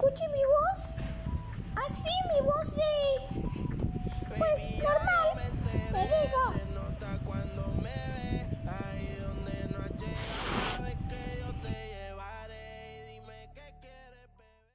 escuché mi voz. Así mi voz de... Pues,